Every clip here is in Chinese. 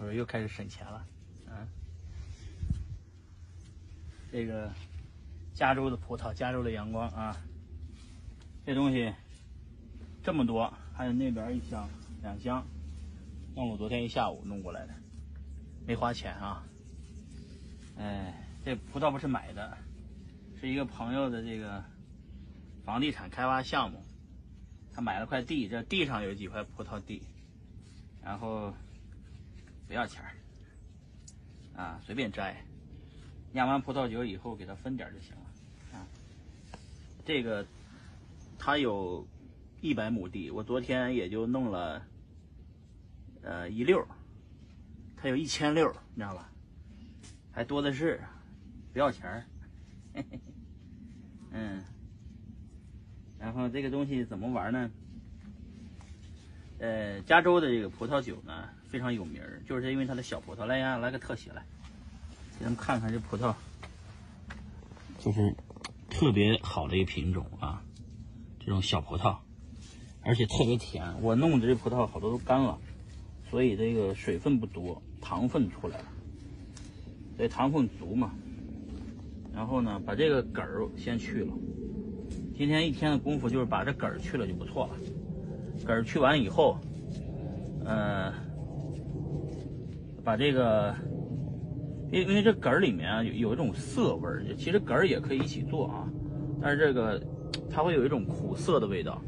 我说又开始省钱了，嗯，这个加州的葡萄，加州的阳光啊，这东西这么多，还有那边一箱、两箱，那我昨天一下午弄过来的，没花钱啊。哎，这葡萄不是买的，是一个朋友的这个房地产开发项目，他买了块地，这地上有几块葡萄地，然后不要钱儿，啊，随便摘，酿完葡萄酒以后给它分点就行了，啊，这个它有一百亩地，我昨天也就弄了呃一溜儿，它有一千溜儿，你知道吧？还多的是，不要钱儿，嘿嘿嘿，嗯，然后这个东西怎么玩呢？呃，加州的这个葡萄酒呢非常有名儿，就是因为它的小葡萄。来呀，来个特写来，给咱们看看这葡萄，就是特别好的一个品种啊，这种小葡萄，而且特别甜。我弄的这葡萄好多都干了，所以这个水分不多，糖分出来了。这糖分足嘛，然后呢，把这个梗儿先去了。今天一天的功夫就是把这梗儿去了就不错了。梗儿去完以后，呃，把这个，因因为这梗儿里面啊有有一种涩味儿，其实梗儿也可以一起做啊，但是这个它会有一种苦涩的味道，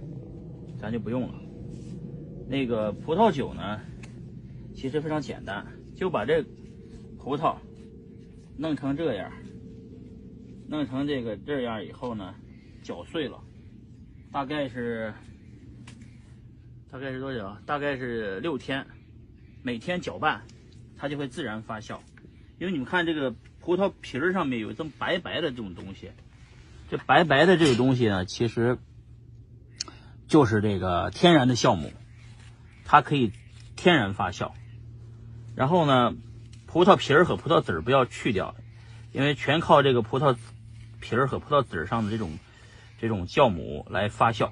咱就不用了。那个葡萄酒呢，其实非常简单，就把这葡萄。弄成这样，弄成这个这样以后呢，搅碎了，大概是大概是多久？大概是六天，每天搅拌，它就会自然发酵。因为你们看这个葡萄皮儿上面有这么白白的这种东西，这白白的这个东西呢，其实就是这个天然的酵母，它可以天然发酵。然后呢？葡萄皮儿和葡萄籽儿不要去掉，因为全靠这个葡萄皮儿和葡萄籽儿上的这种这种酵母来发酵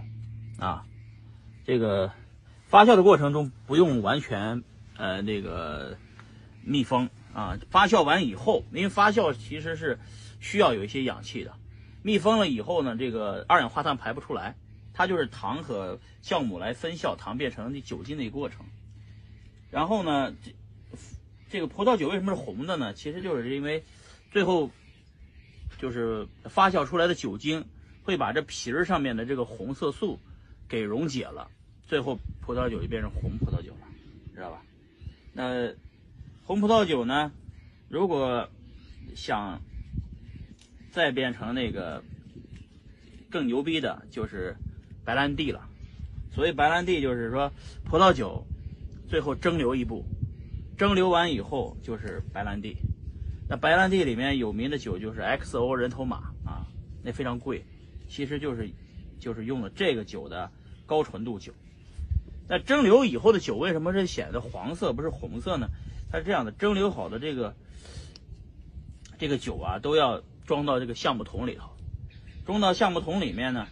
啊。这个发酵的过程中不用完全呃那个密封啊。发酵完以后，因为发酵其实是需要有一些氧气的，密封了以后呢，这个二氧化碳排不出来，它就是糖和酵母来分酵，糖变成酒精的一个过程。然后呢，这。这个葡萄酒为什么是红的呢？其实就是因为最后就是发酵出来的酒精会把这皮儿上面的这个红色素给溶解了，最后葡萄酒就变成红葡萄酒了，知道吧？那红葡萄酒呢，如果想再变成那个更牛逼的，就是白兰地了。所以白兰地，就是说葡萄酒最后蒸馏一步。蒸馏完以后就是白兰地，那白兰地里面有名的酒就是 XO 人头马啊，那非常贵，其实就是就是用了这个酒的高纯度酒。那蒸馏以后的酒为什么是显得黄色不是红色呢？它是这样的，蒸馏好的这个这个酒啊，都要装到这个橡木桶里头，装到橡木桶里面呢，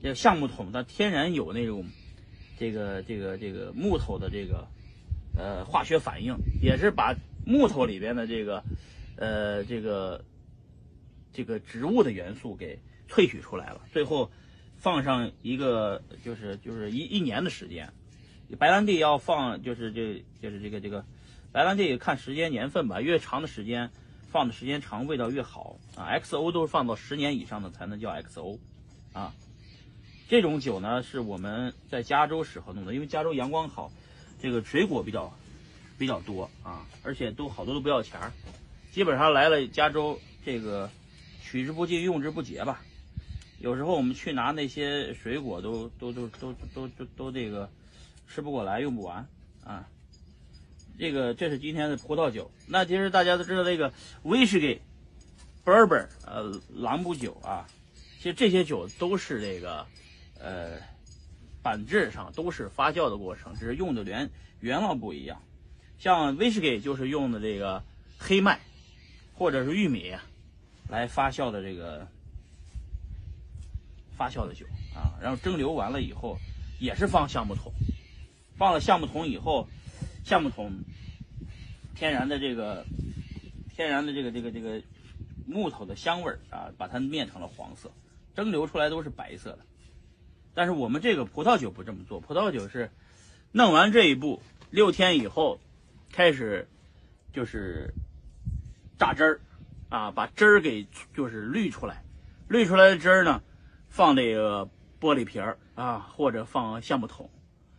这个橡木桶它天然有那种这个这个这个木头的这个。呃，化学反应也是把木头里边的这个，呃，这个这个植物的元素给萃取出来了。最后放上一个，就是就是一一年的时间。白兰地要放，就是这就是这个这个白兰地看时间年份吧，越长的时间放的时间长，味道越好啊。XO 都是放到十年以上的才能叫 XO 啊。这种酒呢是我们在加州适合弄的，因为加州阳光好。这个水果比较比较多啊，而且都好多都不要钱儿，基本上来了加州这个取之不尽用之不竭吧。有时候我们去拿那些水果都都都都都都都这个吃不过来用不完啊。这个这是今天的葡萄酒，那其实大家都知道这个威士忌、bourbon 呃朗姆酒啊，其实这些酒都是这个呃。本质上都是发酵的过程，只是用的原原料不一样。像威士忌就是用的这个黑麦或者是玉米来发酵的这个发酵的酒啊，然后蒸馏完了以后也是放橡木桶，放了橡木桶以后，橡木桶天然的这个天然的这个这个这个木头的香味儿啊，把它灭成了黄色，蒸馏出来都是白色的。但是我们这个葡萄酒不这么做，葡萄酒是弄完这一步，六天以后开始就是榨汁儿啊，把汁儿给就是滤出来，滤出来的汁儿呢，放这个玻璃瓶儿啊，或者放橡木桶。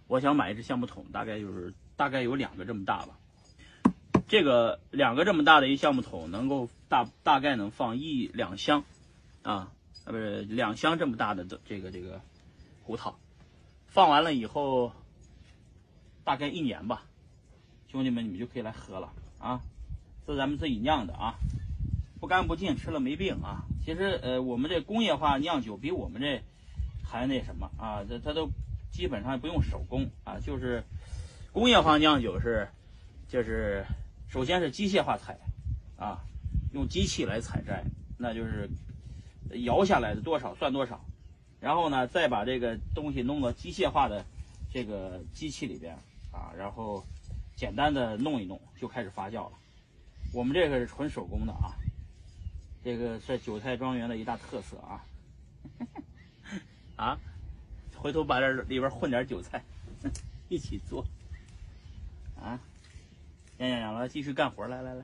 我想买一只橡木桶，大概就是大概有两个这么大吧。这个两个这么大的一橡木桶，能够大大概能放一两箱啊，呃不是两箱这么大的这个这个胡桃。放完了以后，大概一年吧，兄弟们你们就可以来喝了啊。这是咱们自己酿的啊，不干不净，吃了没病啊。其实呃，我们这工业化酿酒比我们这还那什么啊，这它都。基本上不用手工啊，就是工业化酿酒是，就是首先是机械化采啊，用机器来采摘，那就是摇下来的多少算多少，然后呢再把这个东西弄到机械化的这个机器里边啊，然后简单的弄一弄就开始发酵了。我们这个是纯手工的啊，这个是韭菜庄园的一大特色啊，啊。回头把这里边混点韭菜，一起做，啊，养养养了，继续干活，来来来。